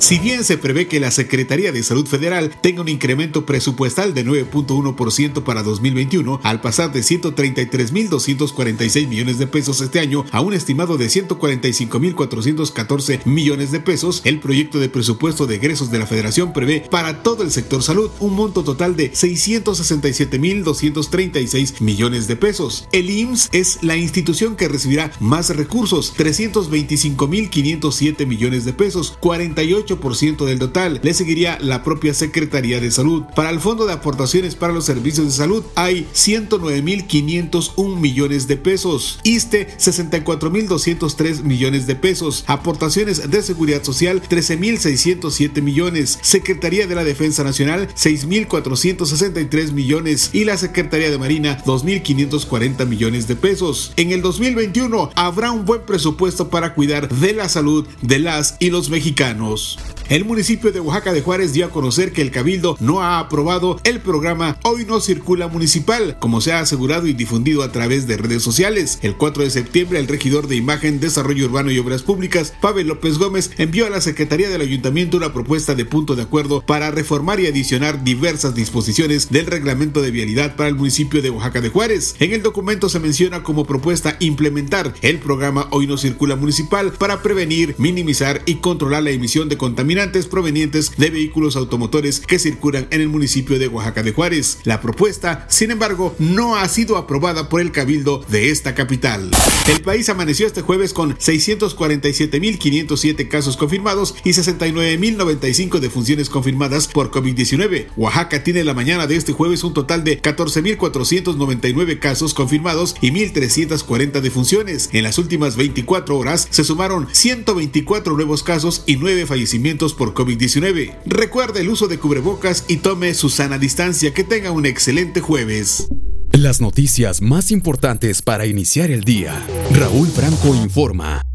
Si bien se prevé que la Secretaría de Salud Federal tenga un incremento presupuestal de 9.1% para 2021, al pasar de 133.246 millones de pesos este año a un estimado de 145.414 millones de pesos, el proyecto de presupuesto de egresos de la Federación prevé para todo el sector salud un monto total de 667.236 millones de pesos. El IMSS es la institución que recibirá más recursos, 325.507 millones de pesos, 48 ciento del total. Le seguiría la propia Secretaría de Salud. Para el Fondo de Aportaciones para los Servicios de Salud hay 109.501 millones de pesos. ISTE 64.203 millones de pesos. Aportaciones de Seguridad Social 13.607 millones. Secretaría de la Defensa Nacional 6.463 millones. Y la Secretaría de Marina 2.540 millones de pesos. En el 2021 habrá un buen presupuesto para cuidar de la salud de las y los mexicanos. El municipio de Oaxaca de Juárez dio a conocer que el Cabildo no ha aprobado el programa Hoy no circula municipal, como se ha asegurado y difundido a través de redes sociales. El 4 de septiembre, el regidor de Imagen, Desarrollo Urbano y Obras Públicas, Pavel López Gómez, envió a la Secretaría del Ayuntamiento una propuesta de punto de acuerdo para reformar y adicionar diversas disposiciones del reglamento de vialidad para el municipio de Oaxaca de Juárez. En el documento se menciona como propuesta implementar el programa Hoy no circula municipal para prevenir, minimizar y controlar la emisión de contaminantes provenientes de vehículos automotores que circulan en el municipio de Oaxaca de Juárez. La propuesta, sin embargo, no ha sido aprobada por el cabildo de esta capital. El país amaneció este jueves con 647.507 casos confirmados y 69.095 defunciones confirmadas por COVID-19. Oaxaca tiene la mañana de este jueves un total de 14.499 casos confirmados y 1.340 defunciones. En las últimas 24 horas se sumaron 124 nuevos casos y 9 fallecimientos por COVID-19. Recuerde el uso de cubrebocas y tome su sana distancia. Que tenga un excelente jueves. Las noticias más importantes para iniciar el día. Raúl Franco informa.